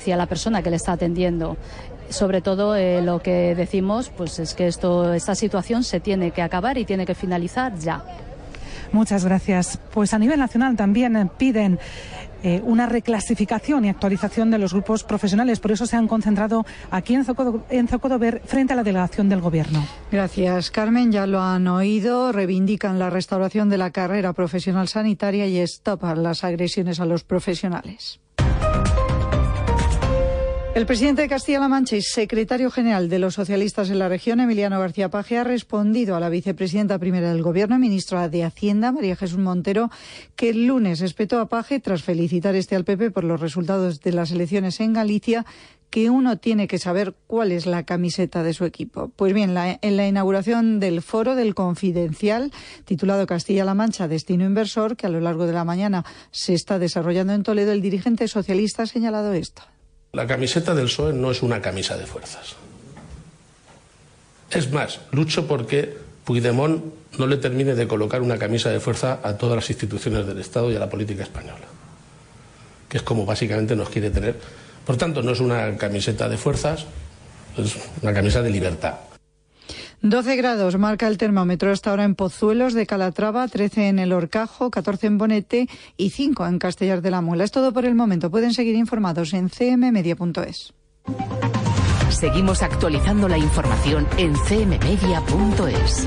hacia la persona que le está atendiendo. Sobre todo eh, lo que decimos pues es que esto, esta situación se tiene que acabar y tiene que finalizar ya. Muchas gracias. Pues a nivel nacional también piden eh, una reclasificación y actualización de los grupos profesionales. Por eso se han concentrado aquí en Zocodover frente a la delegación del Gobierno. Gracias, Carmen. Ya lo han oído. Reivindican la restauración de la carrera profesional sanitaria y estopan las agresiones a los profesionales. El presidente de Castilla-La Mancha y secretario general de los socialistas en la región, Emiliano García Paje, ha respondido a la vicepresidenta primera del Gobierno, ministra de Hacienda, María Jesús Montero, que el lunes espetó a Paje tras felicitar este al PP por los resultados de las elecciones en Galicia que uno tiene que saber cuál es la camiseta de su equipo. Pues bien, en la inauguración del foro del Confidencial, titulado Castilla-La Mancha, Destino Inversor, que a lo largo de la mañana se está desarrollando en Toledo, el dirigente socialista ha señalado esto. La camiseta del PSOE no es una camisa de fuerzas. Es más, lucho porque Puigdemont no le termine de colocar una camisa de fuerza a todas las instituciones del Estado y a la política española, que es como básicamente nos quiere tener. Por tanto, no es una camiseta de fuerzas, es una camisa de libertad. 12 grados marca el termómetro hasta ahora en Pozuelos de Calatrava, 13 en el Orcajo, 14 en Bonete y 5 en Castellar de la Muela. Es todo por el momento. Pueden seguir informados en cmmedia.es. Seguimos actualizando la información en cmmedia.es.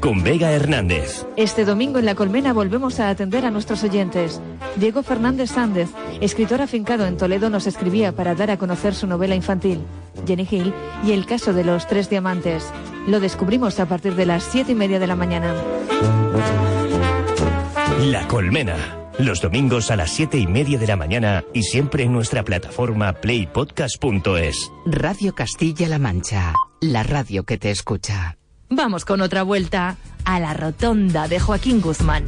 con Vega Hernández. Este domingo en La Colmena volvemos a atender a nuestros oyentes. Diego Fernández Sández, escritor afincado en Toledo, nos escribía para dar a conocer su novela infantil, Jenny Hill, y el caso de los tres diamantes. Lo descubrimos a partir de las siete y media de la mañana. La Colmena. Los domingos a las siete y media de la mañana y siempre en nuestra plataforma playpodcast.es. Radio Castilla-La Mancha. La radio que te escucha. Vamos con otra vuelta a la rotonda de Joaquín Guzmán.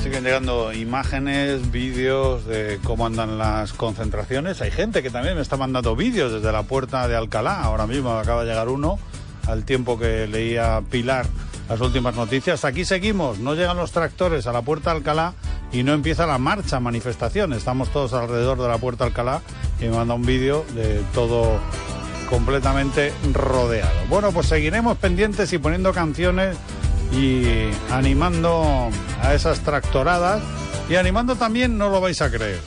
Siguen llegando imágenes, vídeos de cómo andan las concentraciones. Hay gente que también me está mandando vídeos desde la puerta de Alcalá. Ahora mismo acaba de llegar uno al tiempo que leía Pilar las últimas noticias. Aquí seguimos, no llegan los tractores a la puerta de Alcalá y no empieza la marcha, manifestación. Estamos todos alrededor de la puerta de Alcalá y me manda un vídeo de todo completamente rodeado. Bueno, pues seguiremos pendientes y poniendo canciones y animando a esas tractoradas y animando también, no lo vais a creer,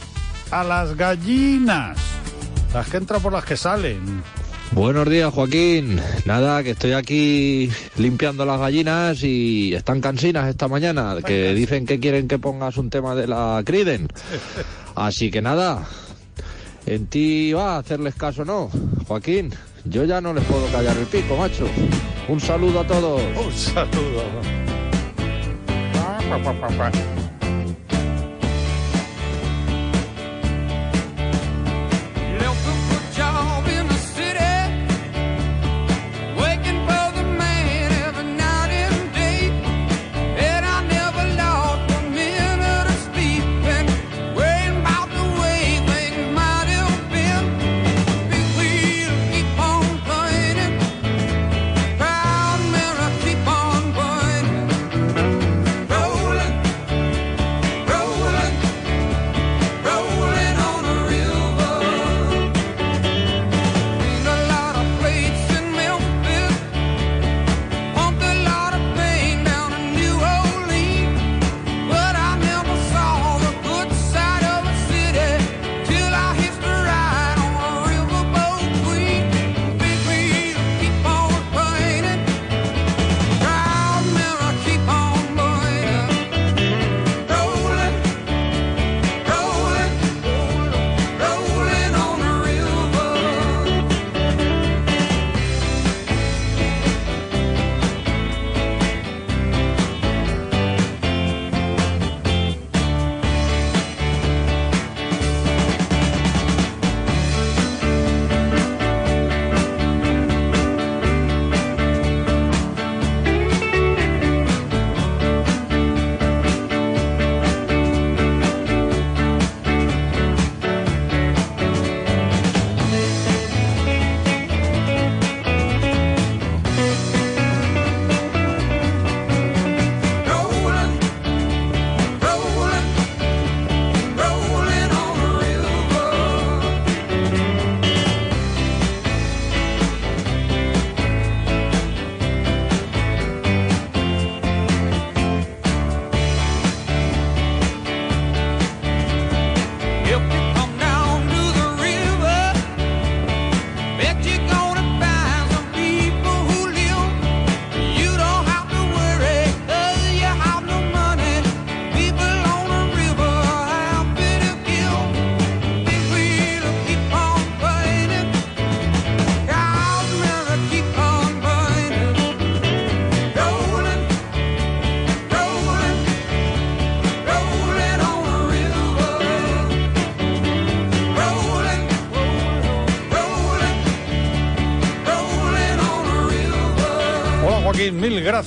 a las gallinas, las que entran por las que salen. Buenos días, Joaquín. Nada, que estoy aquí limpiando las gallinas y están cansinas esta mañana, que dicen que quieren que pongas un tema de la Criden. Así que nada, en ti va a hacerles caso, ¿no? Joaquín, yo ya no les puedo callar el pico, macho. Un saludo a todos. Un saludo.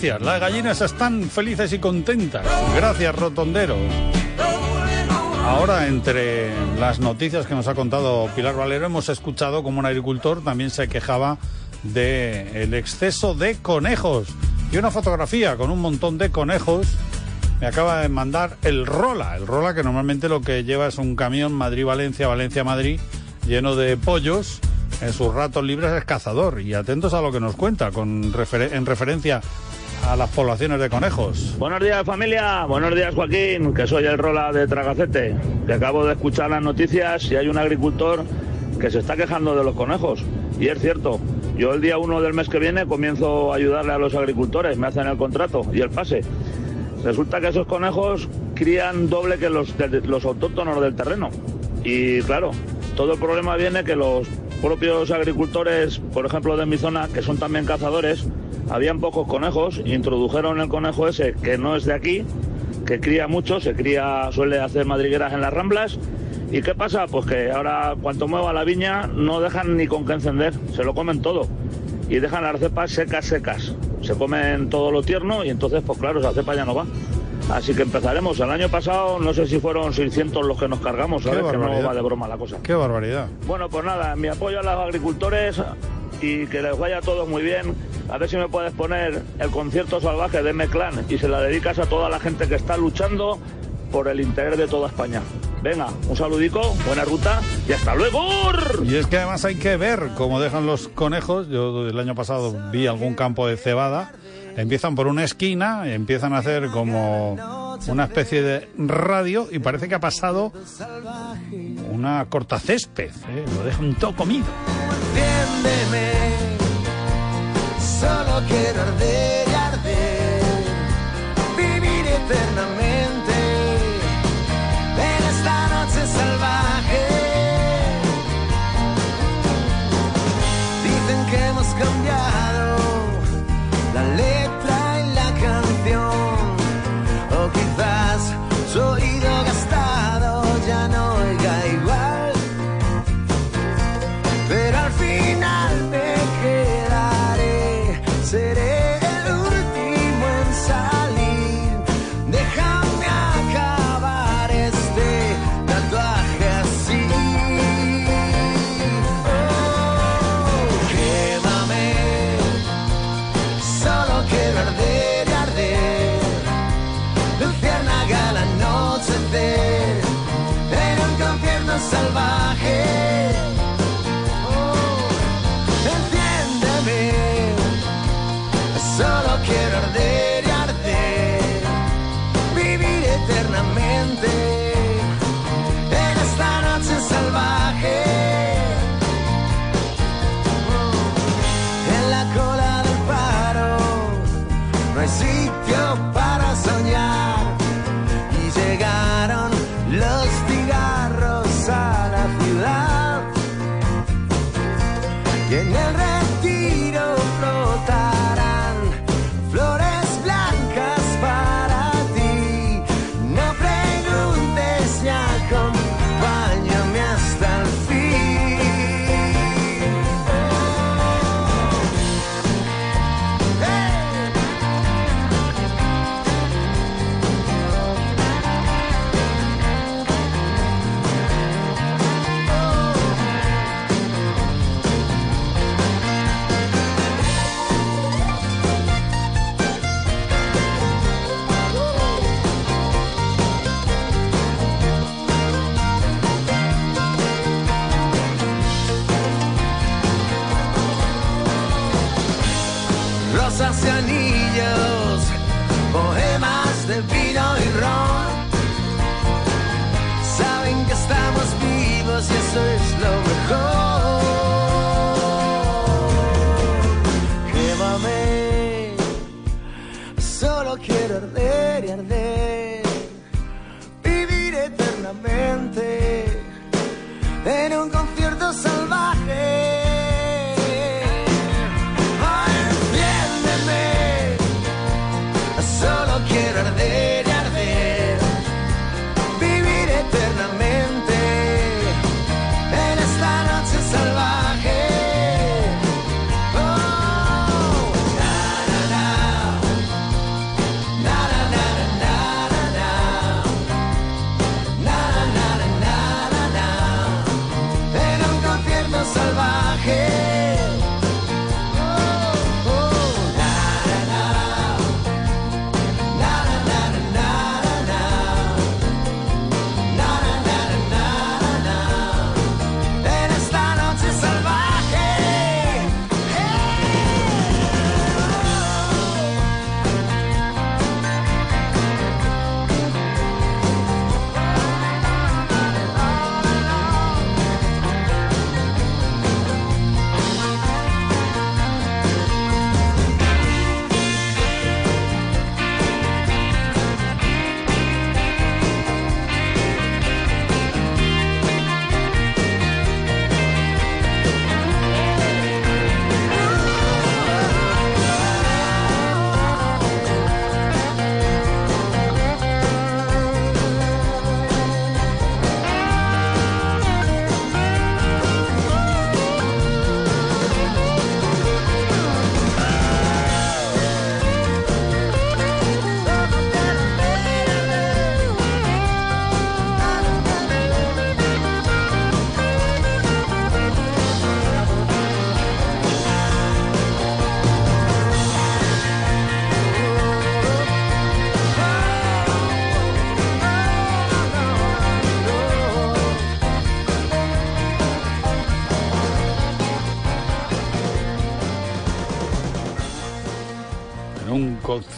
Gracias. Las gallinas están felices y contentas. Gracias, rotonderos. Ahora, entre las noticias que nos ha contado Pilar Valero, hemos escuchado como un agricultor también se quejaba del exceso de conejos. Y una fotografía con un montón de conejos me acaba de mandar el Rola. El Rola que normalmente lo que lleva es un camión Madrid-Valencia, Valencia-Madrid, lleno de pollos. En sus ratos libres es cazador. Y atentos a lo que nos cuenta con en referencia a las poblaciones de conejos. Buenos días familia, buenos días Joaquín, que soy el Rola de Tragacete, que acabo de escuchar las noticias y hay un agricultor que se está quejando de los conejos. Y es cierto, yo el día 1 del mes que viene comienzo a ayudarle a los agricultores, me hacen el contrato y el pase. Resulta que esos conejos crían doble que los, los autóctonos del terreno. Y claro, todo el problema viene que los propios agricultores, por ejemplo de mi zona, que son también cazadores, habían pocos conejos, introdujeron el conejo ese que no es de aquí, que cría mucho, se cría, suele hacer madrigueras en las ramblas. ¿Y qué pasa? Pues que ahora cuanto mueva la viña no dejan ni con qué encender, se lo comen todo y dejan las cepas secas, secas. Se comen todo lo tierno y entonces, pues claro, esa cepa ya no va. Así que empezaremos. El año pasado no sé si fueron 600 los que nos cargamos, ¿sabes? Que no va de broma la cosa. Qué barbaridad. Bueno, pues nada, mi apoyo a los agricultores y que les vaya todo muy bien. A ver si me puedes poner el concierto salvaje de M-Clan y se la dedicas a toda la gente que está luchando por el interés de toda España. Venga, un saludico, buena ruta y hasta luego. Y es que además hay que ver cómo dejan los conejos. Yo el año pasado vi algún campo de cebada. Empiezan por una esquina, empiezan a hacer como una especie de radio y parece que ha pasado una cortacésped. ¿eh? Lo dejan todo comido. solo quiero arder arder, vivir eternamente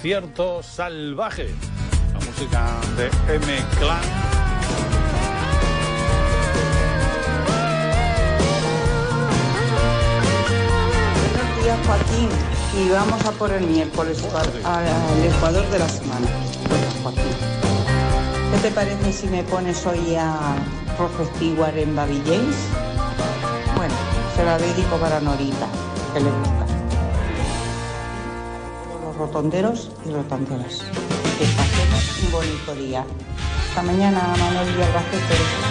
concierto salvaje. La música de M Clan. Buenos días, Joaquín. Y vamos a por el miércoles al Ecuador de la semana. ¿Qué te parece si me pones hoy a Stewart en Baby James? Bueno, se la dedico para Norita, que le. Rotonderos y rotonderas. Que pasemos un bonito día. Hasta mañana, Manuel y Albacete.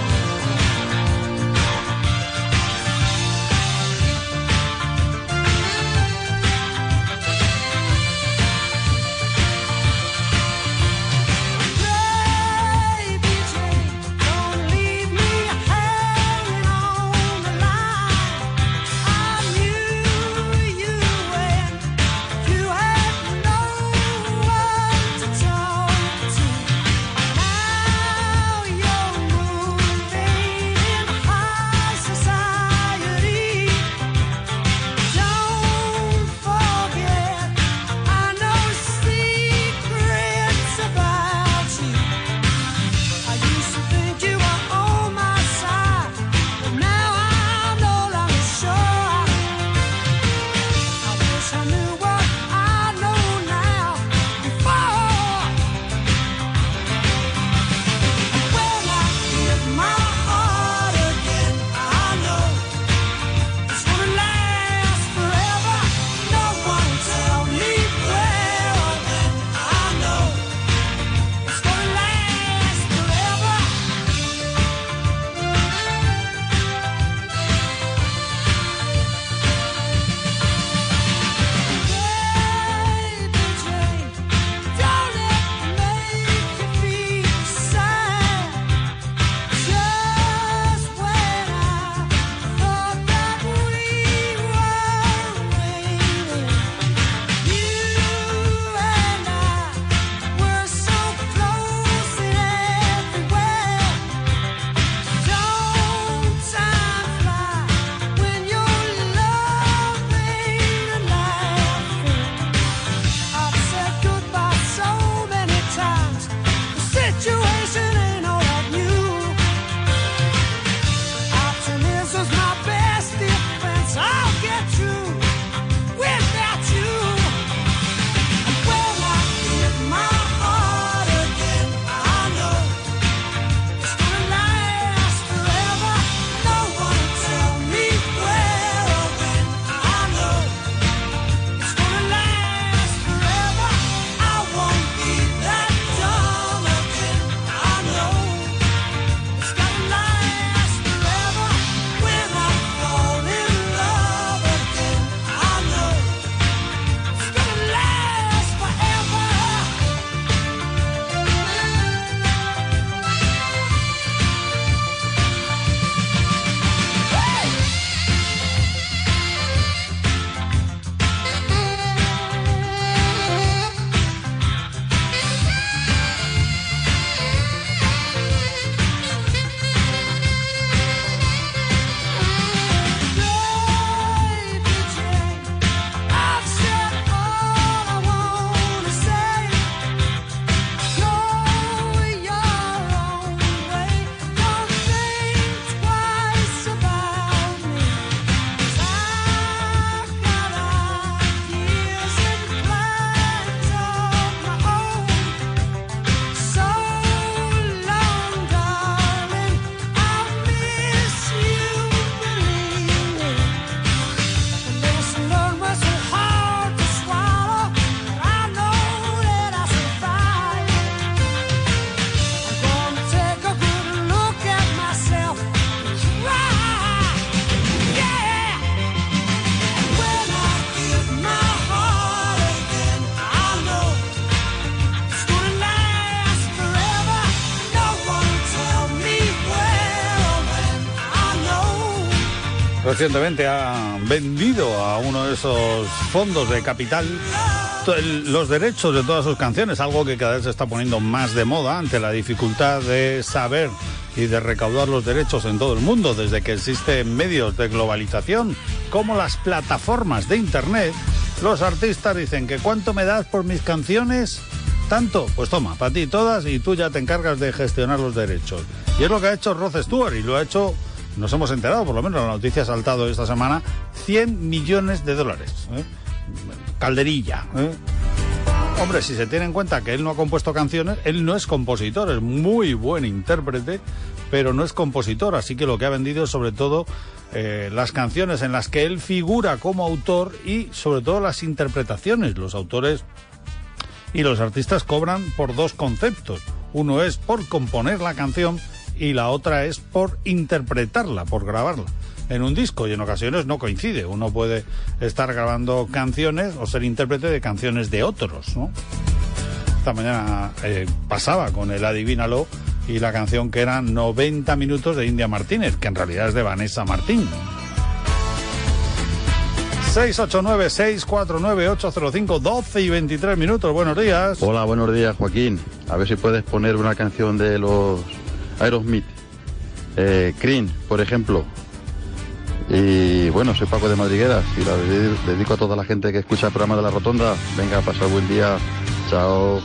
Recientemente ha vendido a uno de esos fondos de capital los derechos de todas sus canciones, algo que cada vez se está poniendo más de moda ante la dificultad de saber y de recaudar los derechos en todo el mundo, desde que existen medios de globalización como las plataformas de Internet Los artistas dicen que cuánto me das por mis canciones, tanto, pues toma, para ti todas y tú ya te encargas de gestionar los derechos. Y es lo que ha hecho Rod Stewart y lo ha hecho, nos hemos enterado, por lo menos la noticia ha saltado esta semana, 100 millones de dólares. ¿eh? Calderilla. ¿eh? Hombre, si se tiene en cuenta que él no ha compuesto canciones, él no es compositor, es muy buen intérprete, pero no es compositor, así que lo que ha vendido es sobre todo eh, las canciones en las que él figura como autor y sobre todo las interpretaciones. Los autores y los artistas cobran por dos conceptos. Uno es por componer la canción y la otra es por interpretarla, por grabarla en un disco y en ocasiones no coincide. Uno puede estar grabando canciones o ser intérprete de canciones de otros, ¿no? Esta mañana eh, pasaba con el Adivínalo y la canción que era 90 minutos de India Martínez, que en realidad es de Vanessa Martín. 689-649-805, 12 y 23 minutos. Buenos días. Hola, buenos días, Joaquín. A ver si puedes poner una canción de los Aerosmith. Eh, por ejemplo. Y bueno, soy Paco de Madrigueras y la dedico a toda la gente que escucha el programa de La Rotonda. Venga, a pasar buen día. Chao.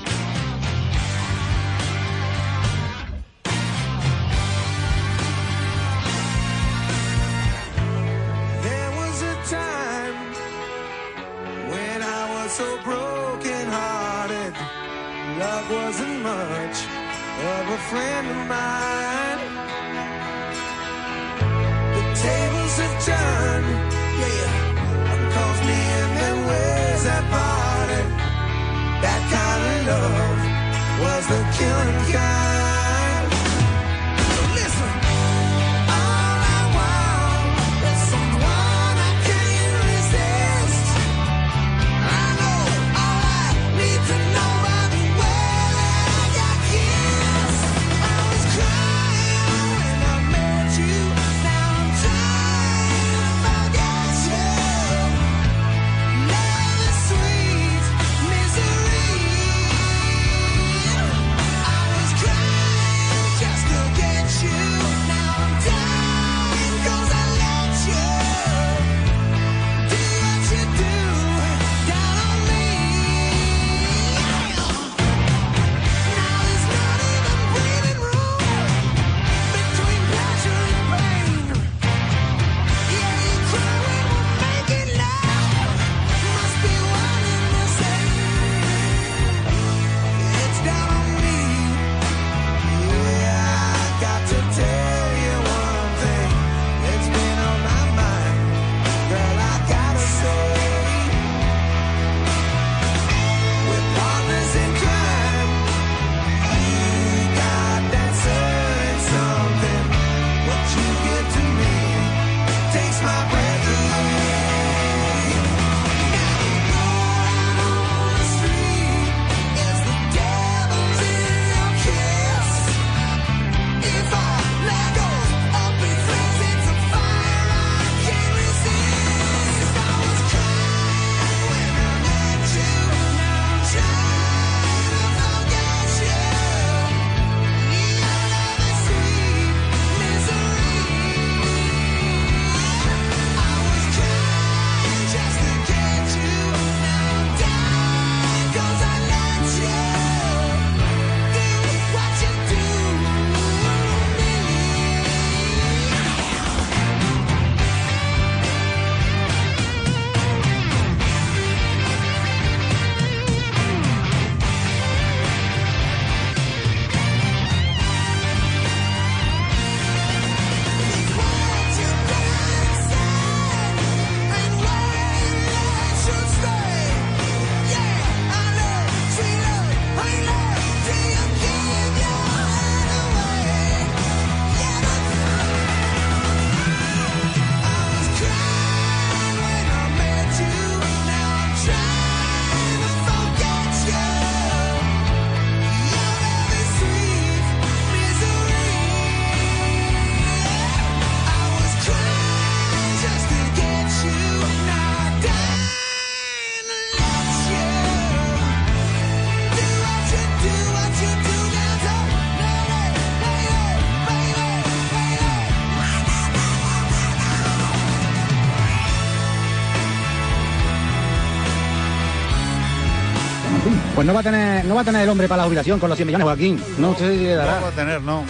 No va a tener, no va a tener el hombre para la jubilación con los 100 millones, Joaquín. No le dará. No va a tener, no.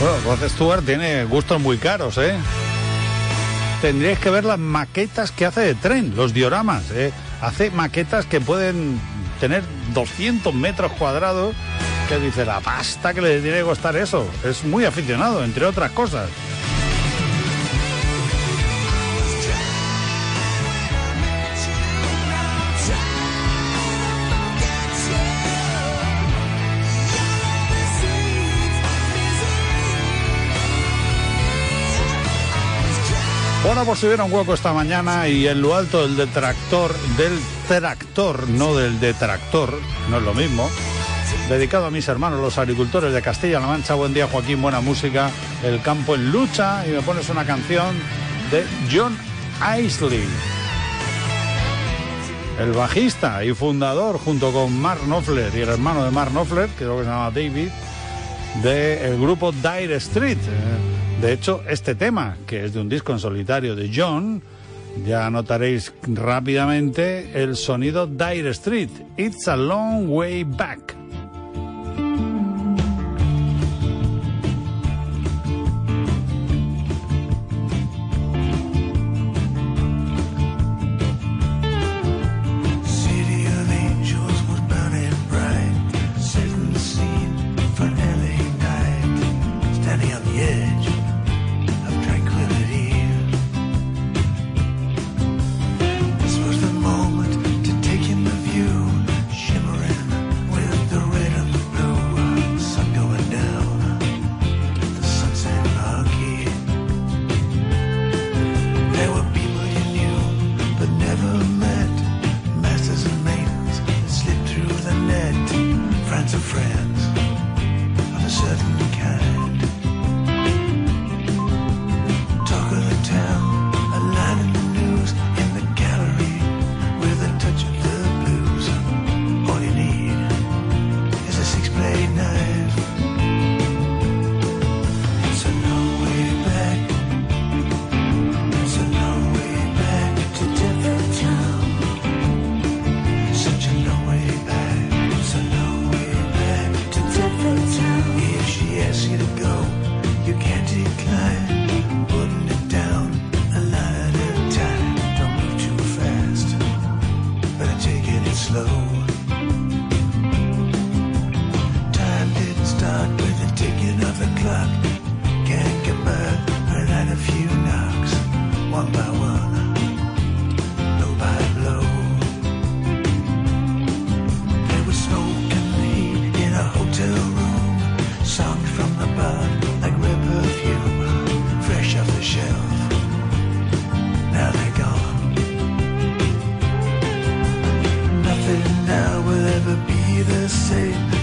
Bueno, Rod Stewart tiene gustos muy caros, ¿eh? Tendríais que ver las maquetas que hace de tren, los dioramas, ¿eh? Hace maquetas que pueden tener 200 metros cuadrados, que dice, la pasta que le tiene que costar eso. Es muy aficionado, entre otras cosas. Bueno, pues se un hueco esta mañana y en lo alto del detractor, del tractor, no del detractor, no es lo mismo. Dedicado a mis hermanos, los agricultores de Castilla-La Mancha. Buen día, Joaquín, buena música. El campo en lucha y me pones una canción de John Isley. El bajista y fundador, junto con Mark Knopfler y el hermano de Mark Knopfler, que creo que se llama David, del grupo Dire Street. De hecho, este tema, que es de un disco en solitario de John, ya notaréis rápidamente el sonido Dire Street. It's a long way back. The same.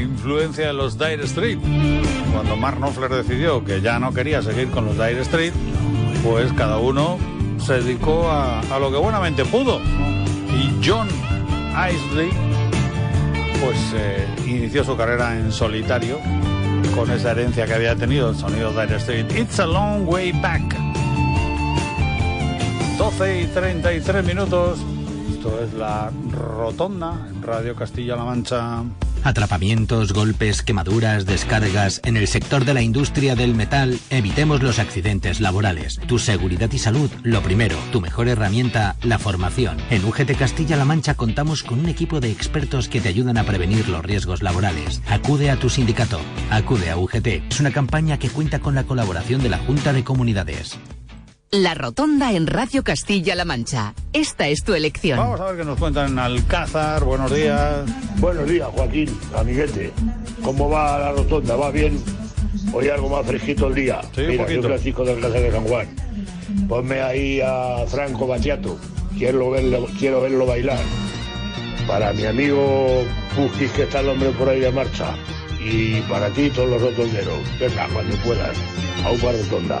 Influencia de los Dire Street. Cuando Mark Knopfler decidió que ya no quería seguir con los Dire Street, pues cada uno se dedicó a, lo que buenamente pudo. Y John Isley, pues eh, inició su carrera en solitario con esa herencia que había tenido el sonido Dire Street. It's a long way back. 12 y 33 minutos. Esto es la Rotonda Radio Castilla-La Mancha. Atrapamientos, golpes, quemaduras, descargas. En el sector de la industria del metal, evitemos los accidentes laborales. Tu seguridad y salud, lo primero. Tu mejor herramienta, la formación. En UGT Castilla-La Mancha contamos con un equipo de expertos que te ayudan a prevenir los riesgos laborales. Acude a tu sindicato. Acude a UGT. Es una campaña que cuenta con la colaboración de la Junta de Comunidades. La Rotonda en Radio Castilla-La Mancha. Esta es tu elección. Vamos a ver qué nos cuentan en Alcázar. Buenos días. Buenos días, Joaquín, amiguete. ¿Cómo va la rotonda? ¿Va bien? Hoy algo más fresquito el día. Sí, Mira, soy Francisco del Alcázar de San Juan. Ponme ahí a Franco Bachiato. Quiero verlo, quiero verlo bailar. Para mi amigo Pujis, que está el hombre por ahí de marcha. Y para ti, todos los rotonderos. Venga, cuando puedas. A un par de rotonda.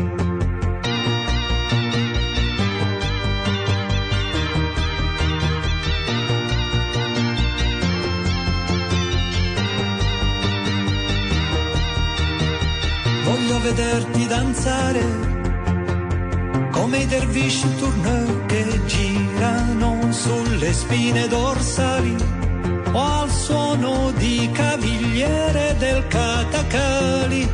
Voglio vederti danzare come i dervisci tournée che girano sulle spine dorsali o al suono di cavigliere del catacali.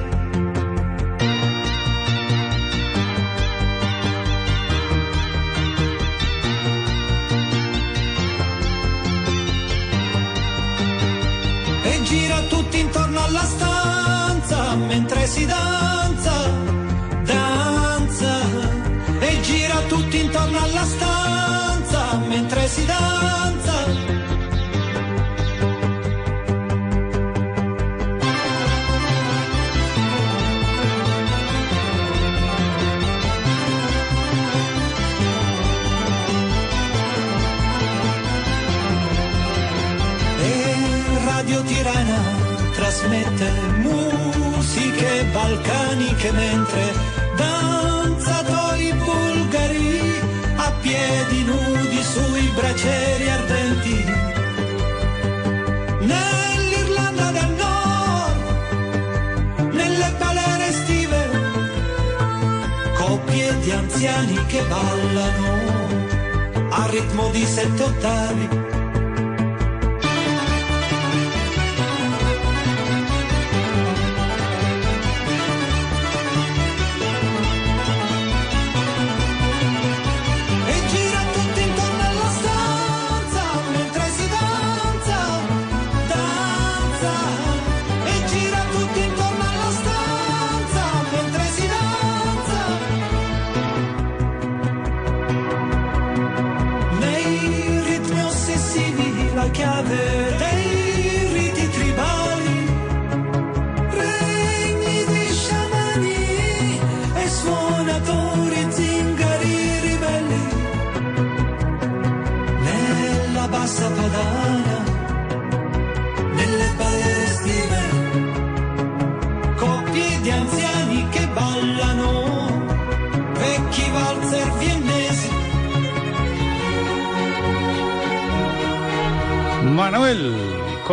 E gira tutti intorno alla stanza mentre si danza, danza. E gira tutti intorno alla stanza mentre si danza. Trasmette musiche balcaniche mentre danzatori bulgari a piedi nudi sui bracieri ardenti. Nell'Irlanda del Nord, nelle balere estive, coppie di anziani che ballano a ritmo di sette ottavi.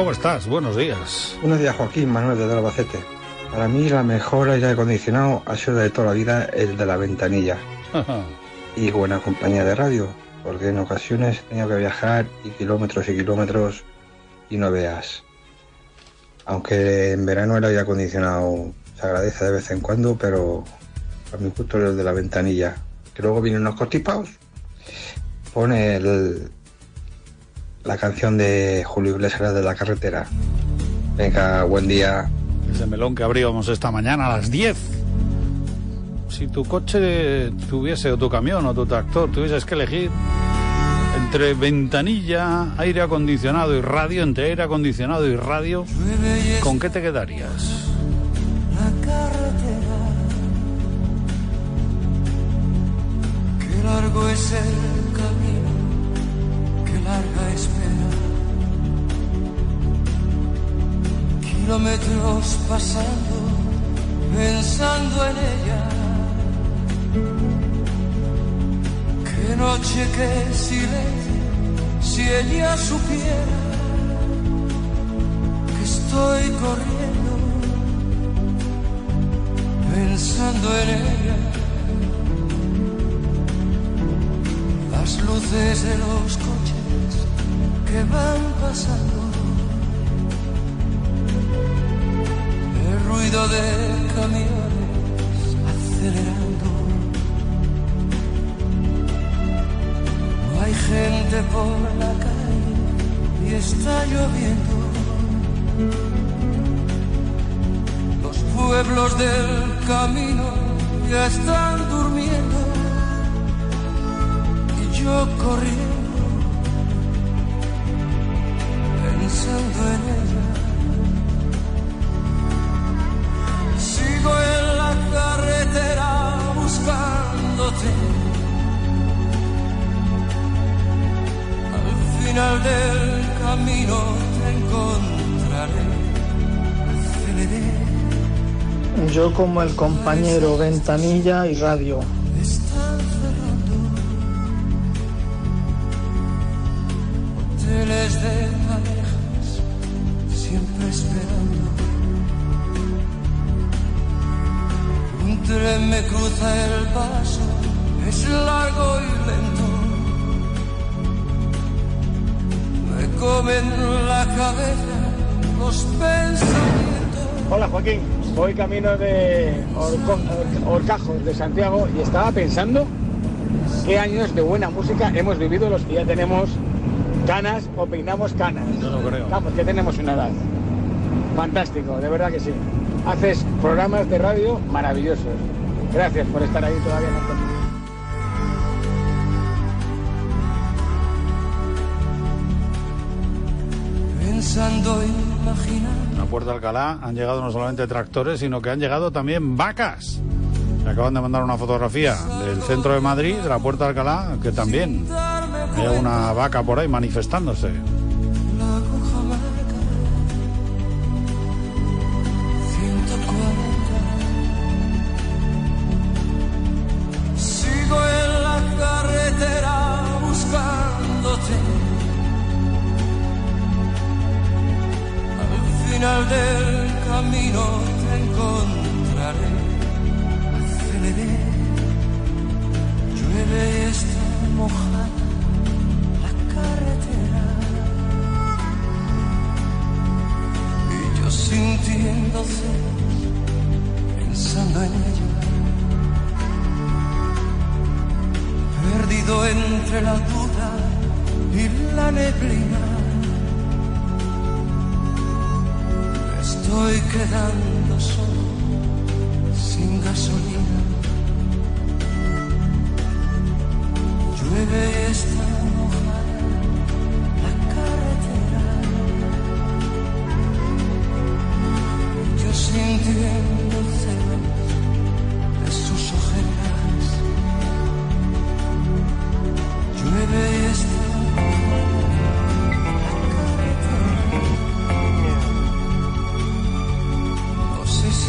¿Cómo estás? Buenos días. Buenos días, Joaquín Manuel de Albacete. Para mí la mejor aire acondicionado ha sido de toda la vida el de la ventanilla. Y buena compañía de radio, porque en ocasiones he tenido que viajar y kilómetros y kilómetros y no veas. Aunque en verano el aire acondicionado se agradece de vez en cuando, pero a mi gusto el de la ventanilla. Que luego vienen unos constipados. Pone el- la canción de Julio Iglesias de la carretera. Venga, buen día. Ese melón que abríamos esta mañana a las 10. Si tu coche tuviese, o tu camión, o tu tractor, tuvieses que elegir entre ventanilla, aire acondicionado y radio, entre aire acondicionado y radio, ¿con qué te quedarías? la carretera. Qué largo es el larga espera. Kilómetros pasando, pensando en ella. Qué noche, qué silencio, si ella supiera que estoy corriendo pensando en ella. Las luces de los coches que van pasando. El ruido de camiones acelerando. No hay gente por la calle y está lloviendo. Los pueblos del camino ya están durmiendo y yo corriendo en ella. Sigo en la carretera buscándote. Al final del camino te encontraré. Aceleré. Yo como el compañero ventanilla y radio. Me cruza el paso, es largo y lento. Me comen la cabeza los pensamientos. Hola Joaquín, voy camino de Orco- Or- Horcajos de Santiago y estaba pensando qué años de buena música hemos vivido los que ya tenemos canas o peinamos canas. No lo creo. Vamos, que tenemos una edad. Fantástico, de verdad que sí. Haces programas de radio maravillosos. Gracias por estar ahí todavía en el Pensando, imaginando. A Puerto Alcalá han llegado no solamente tractores, sino que han llegado también vacas. Me acaban de mandar una fotografía del centro de Madrid, de la Puerta de Alcalá, que también hay una vaca por ahí manifestándose.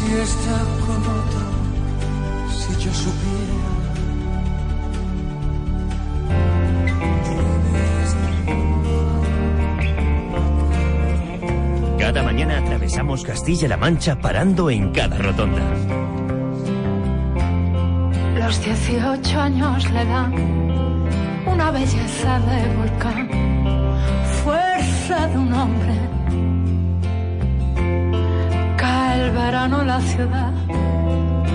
Si está con otro, si yo supiera. Cada mañana atravesamos Castilla-La Mancha parando en cada rotonda. Los 18 años le dan una belleza de volcán, fuerza de un hombre. verano la ciudad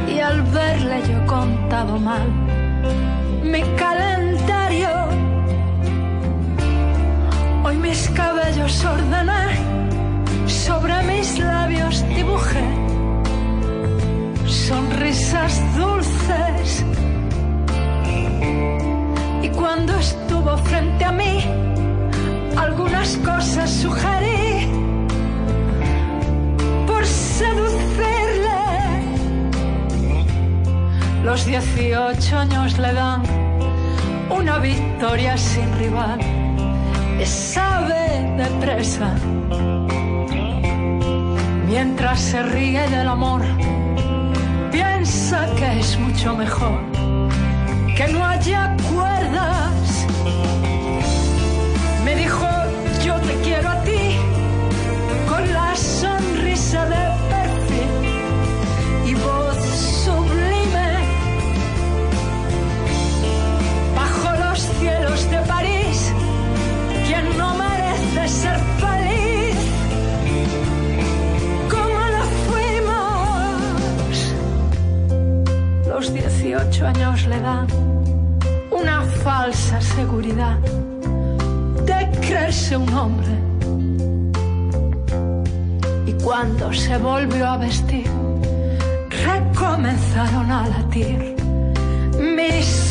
y al verle yo he contado mal mi calendario. Hoy mis cabellos ordené, sobre mis labios dibujé sonrisas dulces. Y cuando estuvo frente a mí, algunas cosas sugerí seducirle. Los 18 años le dan una victoria sin rival. Es sabe de presa. Mientras se ríe del amor, piensa que es mucho mejor que no haya cuerdas. Me dijo, yo te quiero a ti, con la sonrisa de 18 años le dan una falsa seguridad de creerse un hombre. Y cuando se volvió a vestir, recomenzaron a latir mis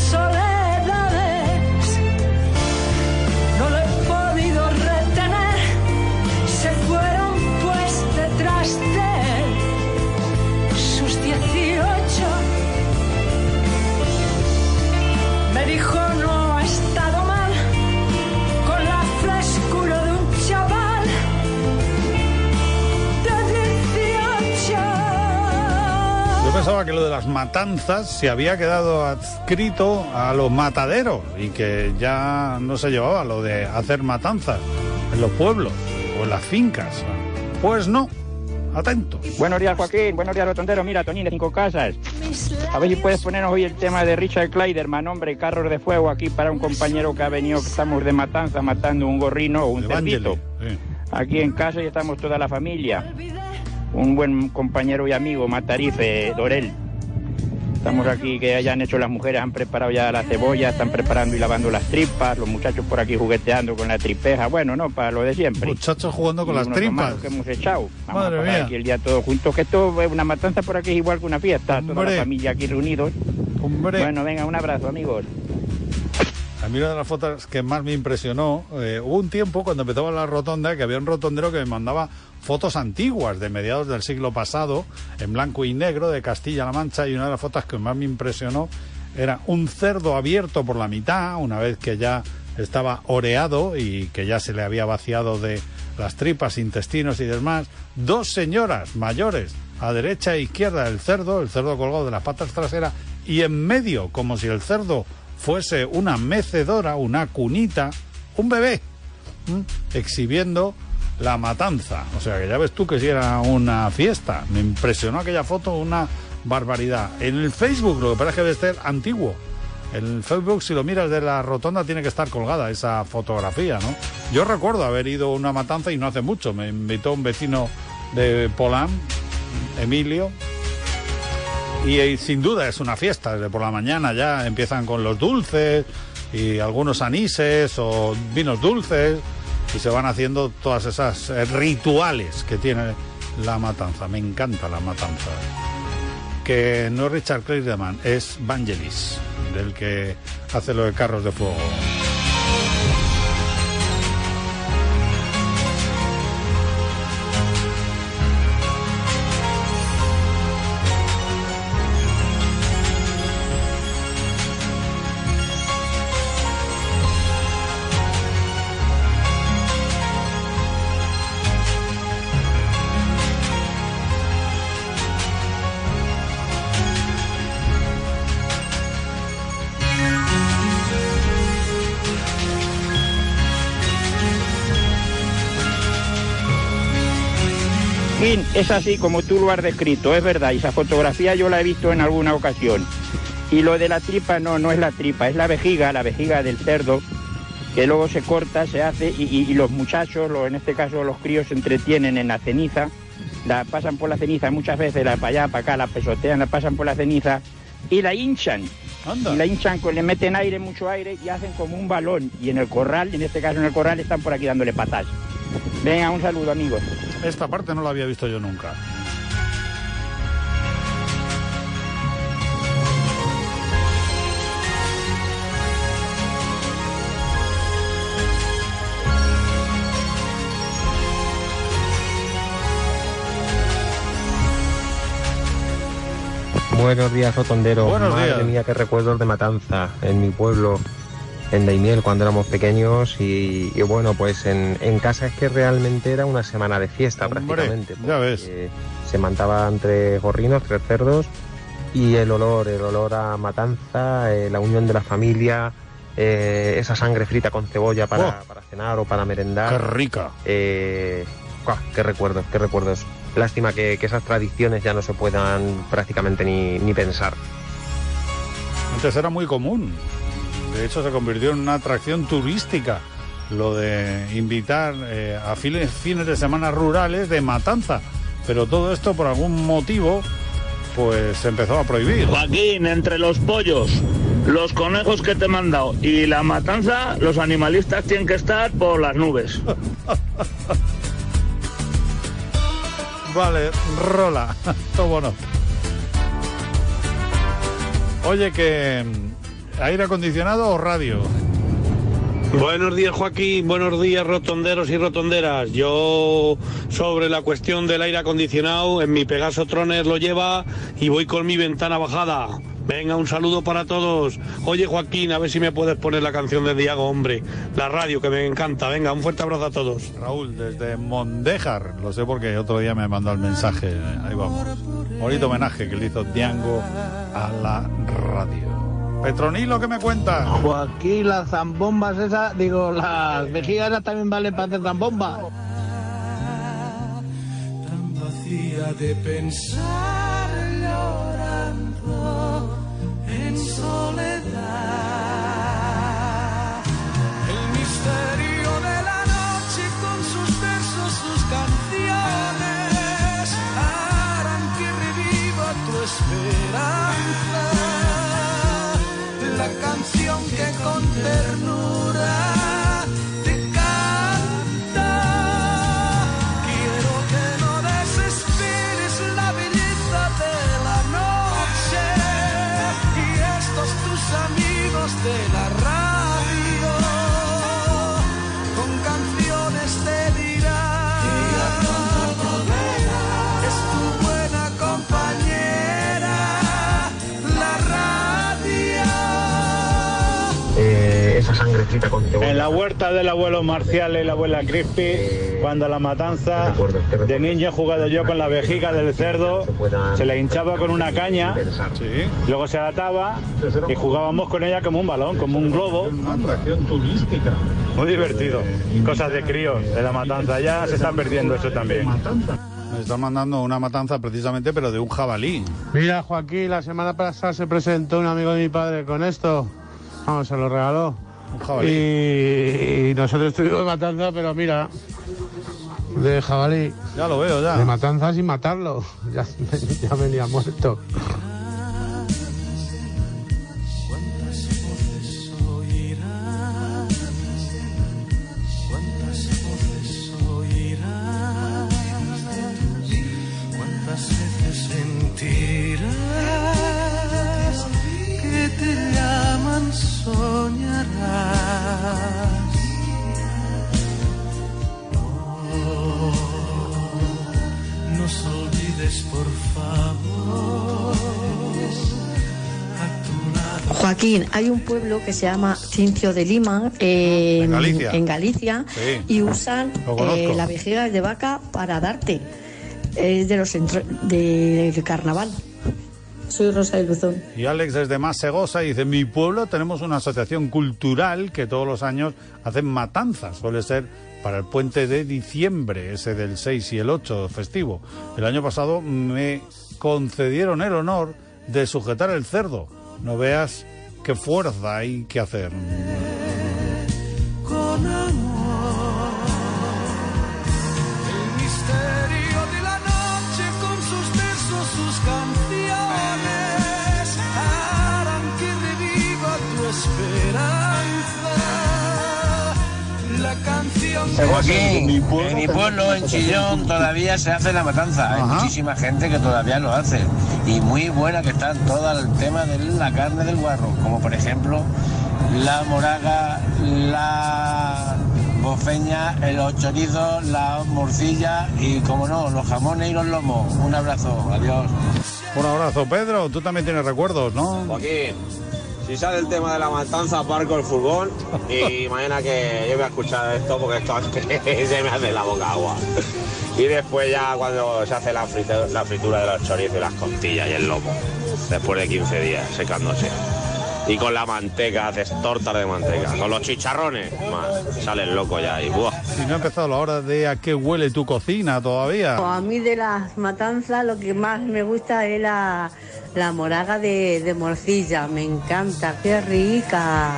pensaba que lo de las matanzas se había quedado adscrito a los mataderos y que ya no se llevaba lo de hacer matanzas en los pueblos o en las fincas. Pues no. Atentos. Buenos días, Joaquín. Buenos días, Rotondero. Mira, Tonín de Cinco Casas. A ver si puedes ponernos hoy el tema de Richard Kleiderman, hombre, carros de fuego aquí para un compañero que ha venido, que estamos de matanza, matando un gorrino o un cerdito. Aquí en casa y estamos toda la familia. Un buen compañero y amigo, Matarife, Dorel. Estamos aquí, que hayan hecho las mujeres, han preparado ya la cebolla, están preparando y lavando las tripas, los muchachos por aquí jugueteando con la tripeja, bueno, no, para lo de siempre. Muchachos jugando con Y las tripas. que hemos echado. Vamos Madre a mía. aquí el día todos juntos, que esto es una matanza por aquí es igual que una fiesta, toda Hombre. la familia aquí reunidos. Hombre. Bueno, venga, un abrazo, amigos. A mí una de las fotos que más me impresionó, eh, hubo un tiempo cuando empezaba la rotonda que había un rotondero que me mandaba fotos antiguas de mediados del siglo pasado, en blanco y negro, de Castilla-La Mancha, y una de las fotos que más me impresionó era un cerdo abierto por la mitad, una vez que ya estaba oreado y que ya se le había vaciado de las tripas, intestinos y demás, dos señoras mayores a derecha e izquierda del cerdo, el cerdo colgado de las patas traseras, y en medio, como si el cerdo fuese una mecedora, una cunita, un bebé, exhibiendo la matanza. O sea que ya ves tú que si era una fiesta. Me impresionó aquella foto, una barbaridad. En el Facebook, lo que pasa es que debe ser antiguo. En el Facebook, si lo miras de la rotonda, tiene que estar colgada esa fotografía, ¿no? Yo recuerdo haber ido a una matanza y no hace mucho. Me invitó un vecino de Polán, Emilio, y, eh, sin duda es una fiesta, desde por la mañana ya empiezan con los dulces y algunos anises o vinos dulces y se van haciendo todas esas eh, rituales que tiene la matanza. Me encanta la matanza. Que no es Richard Clayderman, es Vangelis, del que hace lo de carros de fuego. Es así como tú lo has descrito, es verdad, y esa fotografía yo la he visto en alguna ocasión. Y lo de la tripa no, no es la tripa, es la vejiga, la vejiga del cerdo, que luego se corta, se hace, y, y- y los muchachos, los- en este caso los críos, se entretienen en la ceniza, la pasan por la ceniza muchas veces, la para allá, para acá, la pesotean, la pasan por la ceniza y la hinchan. Y la hinchan, con- le meten aire, mucho aire, y hacen como un balón. Y en el corral, en este caso en el corral, están por aquí dándole patas. Venga, un saludo, amigos. Esta parte no la había visto yo nunca. Buenos días, Rotondero. Buenos Madre días. mía, qué recuerdos de matanza en mi pueblo, en Daimiel, cuando éramos pequeños. Y, y bueno, pues en, en casa es que realmente era una semana de fiesta prácticamente. ya ves. Se mantaban tres gorrinos, tres cerdos. Y el olor, el olor a matanza, eh, la unión de la familia, eh, esa sangre frita con cebolla para, Oh. para cenar o para merendar. Qué rica. Eh, qué recuerdos, qué recuerdos. Lástima que, que esas tradiciones ya no se puedan prácticamente ni, ni pensar. Antes era muy común. De hecho, se convirtió en una atracción turística. Lo de invitar eh, a fines, fines de semana rurales de matanza. Pero todo esto, por algún motivo, pues se empezó a prohibir. Joaquín, entre los pollos, los conejos que te he mandado y la matanza, los animalistas tienen que estar por las nubes. Vale, rola. Todo bueno. Oye, que aire acondicionado o radio. Buenos días Joaquín, buenos días rotonderos y rotonderas. Yo sobre la cuestión del aire acondicionado, en mi Pegaso Troner lo lleva y voy con mi ventana bajada. Venga, un saludo para todos. Oye Joaquín, a ver si me puedes poner la canción de Diago, hombre. La radio que me encanta. Venga, un fuerte abrazo a todos. Raúl, desde Mondéjar. Lo sé porque otro día me mandó el mensaje. Ahí vamos. Bonito homenaje que le hizo Diango a la radio. Petronilo, ¿qué me cuentas? Joaquín, las zambombas esas, digo, las vejigas esas también valen para hacer zambomba. tan vacía de pensar con ternura esa sangre frita con cebolla. En la huerta del abuelo Marcial y la abuela Crispy, cuando la matanza, de niño he jugado yo con la vejiga del cerdo, se le hinchaba con una caña, luego se ataba y jugábamos con ella como un balón, como un globo. Una atracción turística. Muy divertido. Cosas de críos, de la matanza. Ya se están perdiendo eso también. Me están mandando una matanza precisamente, pero de un jabalí. Mira Joaquín, la semana pasada se presentó un amigo de mi padre con esto. Vamos, se lo regaló. Jabalí. Y, y nosotros estuvimos de matanza, pero mira, de jabalí. Ya lo veo, ya. De matanza sin matarlo. Ya, ya venía muerto. Joaquín, hay un pueblo que se llama Cincio de Lima en, En Galicia. en Galicia, Sí. y usan eh, la vejiga de vaca para darte. Es de los entro- de- del carnaval. Soy Rosa de Luzón. Y Alex desde Masegosa dice, en mi pueblo tenemos una asociación cultural que todos los años hacen matanzas. Suele ser para el puente de diciembre, ese del 6 y el 8 festivo. El año pasado me concedieron el honor de sujetar el cerdo. No veas qué fuerza hay que hacer. En mi pueblo, en Chillón, todavía se hace la matanza. Hay muchísima gente que todavía lo hace. Y muy buena que está todo el tema de la carne del guarro. Como por ejemplo, la moraga, la bofeña, los chorizos, la morcilla y, como no, los jamones y los lomos. Un abrazo, adiós. Un abrazo, Pedro. Tú también tienes recuerdos, ¿no? Joaquín, si sale el tema de la matanza, aparco el furgón y mañana que yo voy a escuchar esto porque esto se me hace la boca agua. Y después ya cuando se hace la fritura, la fritura de los chorizos y las costillas y el lomo, después de 15 días secándose. Y con la manteca, haces tortas de manteca. Con los chicharrones, más, sales loco ya y ¡buah! Y no ha empezado la hora de a qué huele tu cocina todavía. A mí de las matanzas lo que más me gusta es la, la moraga de, de morcilla. Me encanta, qué rica.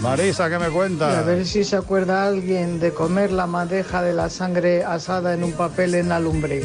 Marisa, ¿qué me Y a cuentas? ver si se acuerda alguien de comer la madeja de la sangre asada en un papel en la lumbre.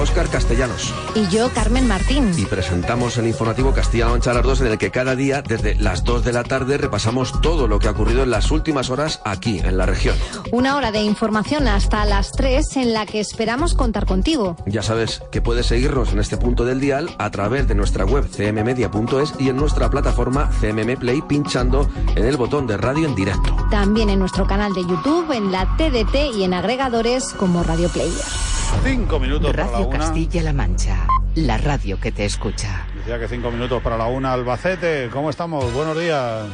Óscar Castellanos Y yo, Carmen Martín. y presentamos el informativo Castilla-La Mancha a las 2 en el que cada día desde las 2 de la tarde repasamos todo lo que ha ocurrido en las últimas horas aquí en la región. Una hora de información hasta las 3 en la que esperamos contar contigo. Ya sabes que puedes seguirnos en este punto del dial a través de nuestra web cmmedia.es y en nuestra plataforma CMM Play pinchando en el botón de radio en directo. También en nuestro canal de YouTube, en la TDT y en agregadores como Radio Player. Cinco minutos para la Radio una. Castilla-La Mancha, la radio que te escucha. Decía que cinco minutos para la una. Albacete, ¿cómo estamos? Buenos días.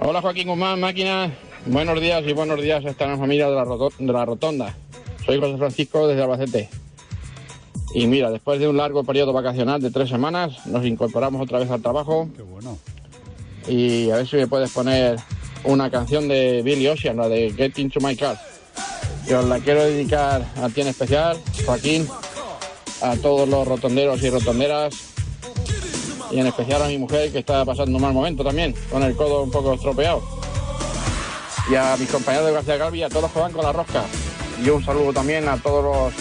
Hola Joaquín Guzmán, máquina. Buenos días y buenos días a esta familia de la, roto- de la Rotonda. Soy José Francisco desde Albacete. Y mira, después de un largo periodo vacacional de tres semanas, nos incorporamos otra vez al trabajo. Qué bueno. Y a ver si me puedes poner una canción de Billy Ocean, la de Get Into My Car. Y os la quiero dedicar a ti en especial, Joaquín, a todos los rotonderos y rotonderas, y en especial a mi mujer que está pasando un mal momento también, con el codo un poco estropeado. Y a mis compañeros de García Galvi a todos los que van con la rosca. Y un saludo también a todos los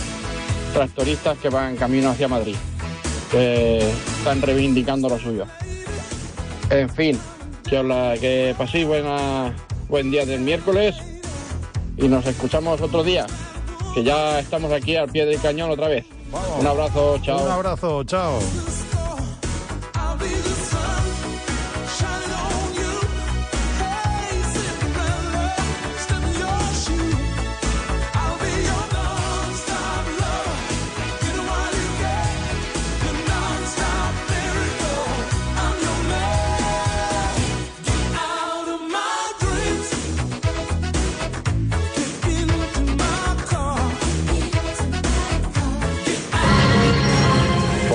tractoristas que van camino hacia Madrid, que están reivindicando lo suyo. En fin, que, os la- que paséis buen día del miércoles y nos escuchamos otro día, que ya estamos aquí al pie del cañón otra vez. Un abrazo, chao. Un abrazo, chao.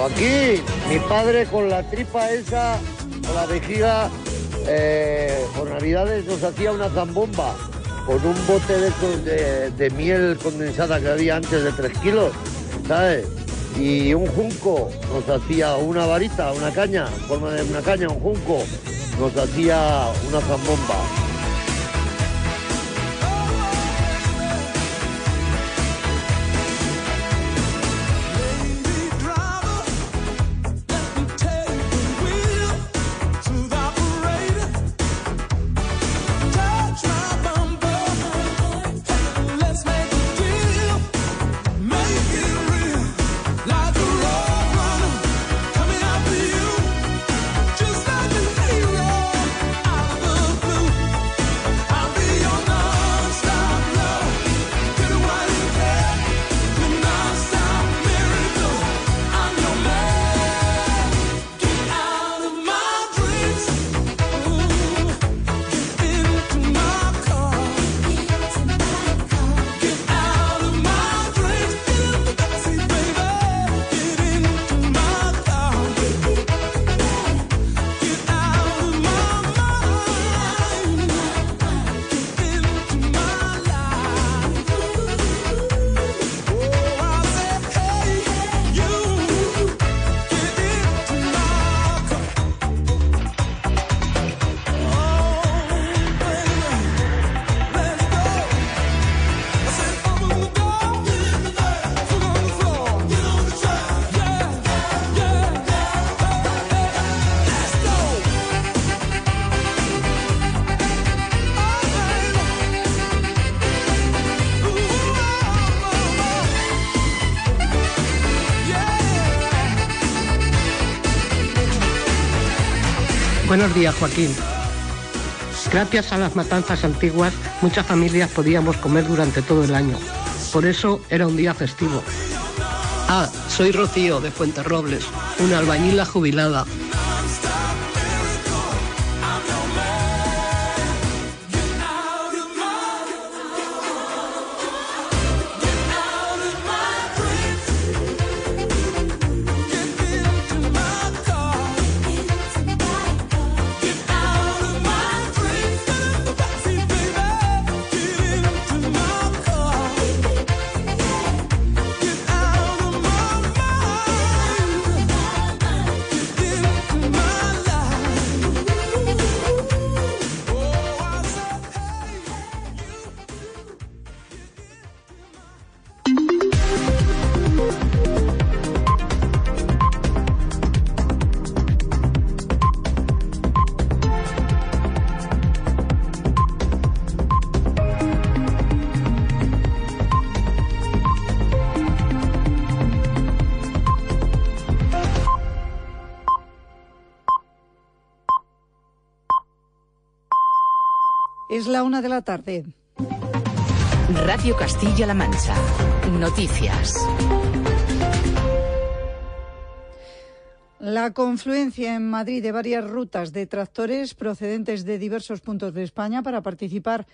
Joaquín, mi padre con la tripa esa, con la vejiga, eh, por Navidades nos hacía una zambomba con un bote de, de, de miel condensada que había antes de 3 kilos, ¿sabes? Y un junco nos hacía una varita, una caña, en forma de una caña, un junco, nos hacía una zambomba. Buenos días, Joaquín. Gracias a las matanzas antiguas, muchas familias podíamos comer durante todo el año. Por eso era un día festivo. Ah, soy Rocío de Fuenterrobles, una albañila jubilada. Una de la tarde. Radio Castilla-La Mancha. Noticias. La confluencia en Madrid de varias rutas de tractores procedentes de diversos puntos de España para participar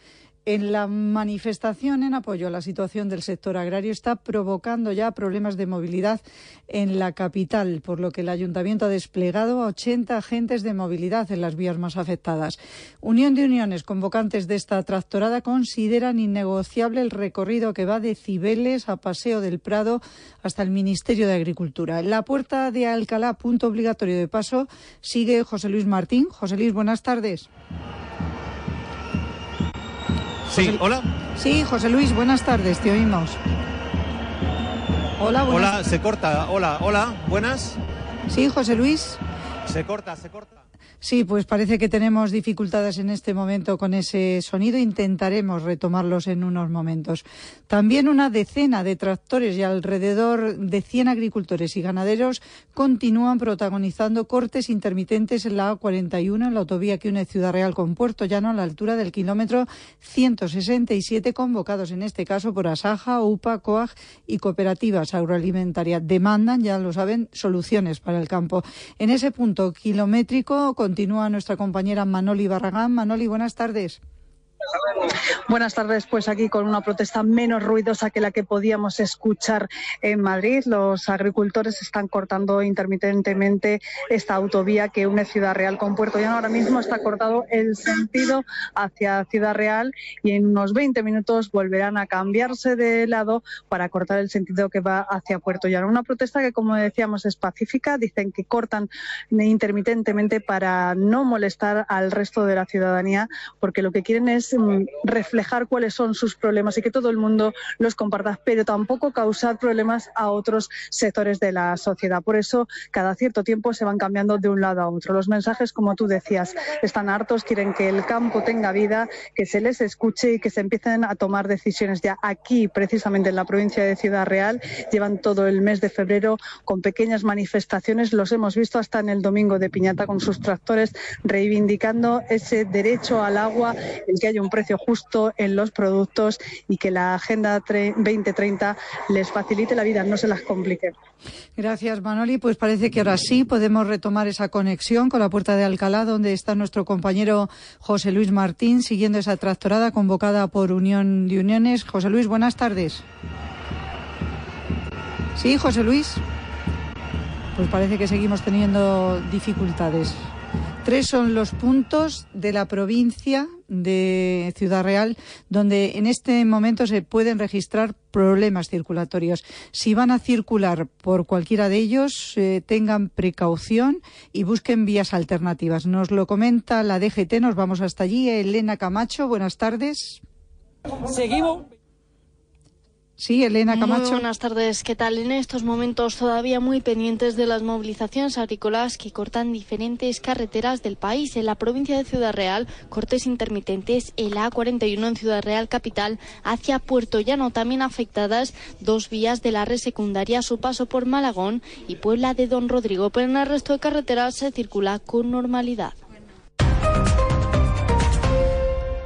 en la manifestación en apoyo a la situación del sector agrario está provocando ya problemas de movilidad en la capital, por lo que el ayuntamiento ha desplegado a 80 agentes de movilidad en las vías más afectadas. Unión de Uniones, convocantes de esta tractorada, consideran innegociable el recorrido que va de Cibeles a Paseo del Prado hasta el Ministerio de Agricultura. En la puerta de Alcalá, punto obligatorio de paso, sigue José Luis Martín. José Luis, buenas tardes. Sí, hola. Sí, José Luis, buenas tardes, te oímos. Hola, buenas. Hola, se corta. Hola, hola, buenas. Sí, José Luis. Se corta, se corta. Sí, pues parece que tenemos dificultades en este momento con ese sonido. Intentaremos retomarlos en unos momentos. También una decena de tractores y alrededor de 100 agricultores y ganaderos continúan protagonizando cortes intermitentes en la A41, en la autovía que une Ciudad Real con Puerto Llano, a la altura del kilómetro 167, convocados en este caso por Asaja, UPA, COAG y cooperativas agroalimentarias. Demandan, ya lo saben, soluciones para el campo. En ese punto kilométrico continúa nuestra compañera Manoli Barragán. Manoli, buenas tardes. Buenas tardes, pues aquí con una protesta menos ruidosa que la que podíamos escuchar en Madrid. Los agricultores están cortando intermitentemente esta autovía que une Ciudad Real con Puerto Llano. Ahora mismo está cortado el sentido hacia Ciudad Real y en unos 20 minutos volverán a cambiarse de lado para cortar el sentido que va hacia Puerto Llano. Una protesta que, como decíamos, es pacífica. Dicen que cortan intermitentemente para no molestar al resto de la ciudadanía porque lo que quieren es reflejar cuáles son sus problemas y que todo el mundo los comparta, pero tampoco causar problemas a otros sectores de la sociedad. Por eso, cada cierto tiempo se van cambiando de un lado a otro. Los mensajes, como tú decías, están hartos, quieren que el campo tenga vida, que se les escuche y que se empiecen a tomar decisiones ya aquí, precisamente en la provincia de Ciudad Real. Llevan todo el mes de febrero con pequeñas manifestaciones. Los hemos visto hasta en el domingo de Piñata con sus tractores reivindicando ese derecho al agua, el que haya un precio justo en los productos y que la Agenda 2030 les facilite la vida, no se las complique. Gracias, Manoli. Pues parece que ahora sí podemos retomar esa conexión con la Puerta de Alcalá, donde está nuestro compañero José Luis Martín, siguiendo esa tractorada convocada por Unión de Uniones. José Luis, buenas tardes. Sí, José Luis. Pues parece que seguimos teniendo dificultades. Tres son los puntos de la provincia de Ciudad Real donde en este momento se pueden registrar problemas circulatorios. Si van a circular por cualquiera de ellos, eh, tengan precaución y busquen vías alternativas. Nos lo comenta la DGT, nos vamos hasta allí. Elena Camacho, buenas tardes. Seguimos. Sí, Elena Camacho. Muy buenas tardes. ¿Qué tal? En estos momentos todavía muy pendientes de las movilizaciones agrícolas que cortan diferentes carreteras del país. En la provincia de Ciudad Real, cortes intermitentes en la A41 en Ciudad Real capital hacia Puerto Llano. También afectadas dos vías de la red secundaria a su paso por Malagón y Puebla de Don Rodrigo. Pero en el resto de carreteras se circula con normalidad.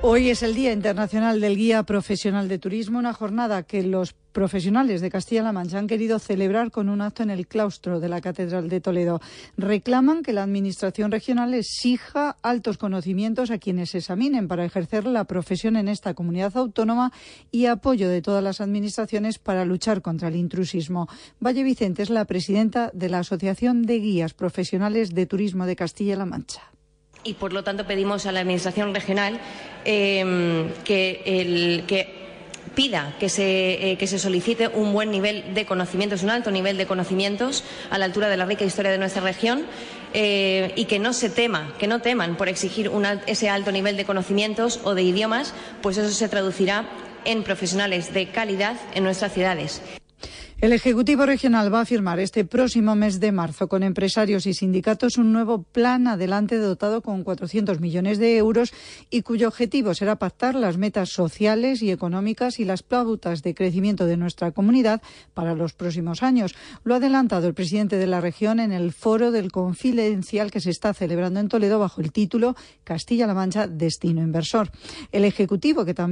Hoy es el Día Internacional del Guía Profesional de Turismo, una jornada que los profesionales de Castilla-La Mancha han querido celebrar con un acto en el claustro de la Catedral de Toledo. Reclaman que la Administración regional exija altos conocimientos a quienes examinen para ejercer la profesión en esta comunidad autónoma y apoyo de todas las administraciones para luchar contra el intrusismo. Valle Vicente es la presidenta de la Asociación de Guías Profesionales de Turismo de Castilla-La Mancha y por lo tanto pedimos a la Administración regional eh, que, pida que se, eh, que se, solicite un buen nivel de conocimientos, un alto nivel de conocimientos a la altura de la rica historia de nuestra región eh, y que no se tema, que no teman por exigir ese alto nivel de conocimientos o de idiomas, pues eso se traducirá en profesionales de calidad en nuestras ciudades. El Ejecutivo Regional va a firmar este próximo mes de marzo con empresarios y sindicatos un nuevo plan adelante dotado con 400 millones de euros y cuyo objetivo será pactar las metas sociales y económicas y las pautas de crecimiento de nuestra comunidad para los próximos años. Lo ha adelantado el presidente de la región en el foro del Confidencial que se está celebrando en Toledo bajo el título Castilla-La Mancha, Destino Inversor. El Ejecutivo, que también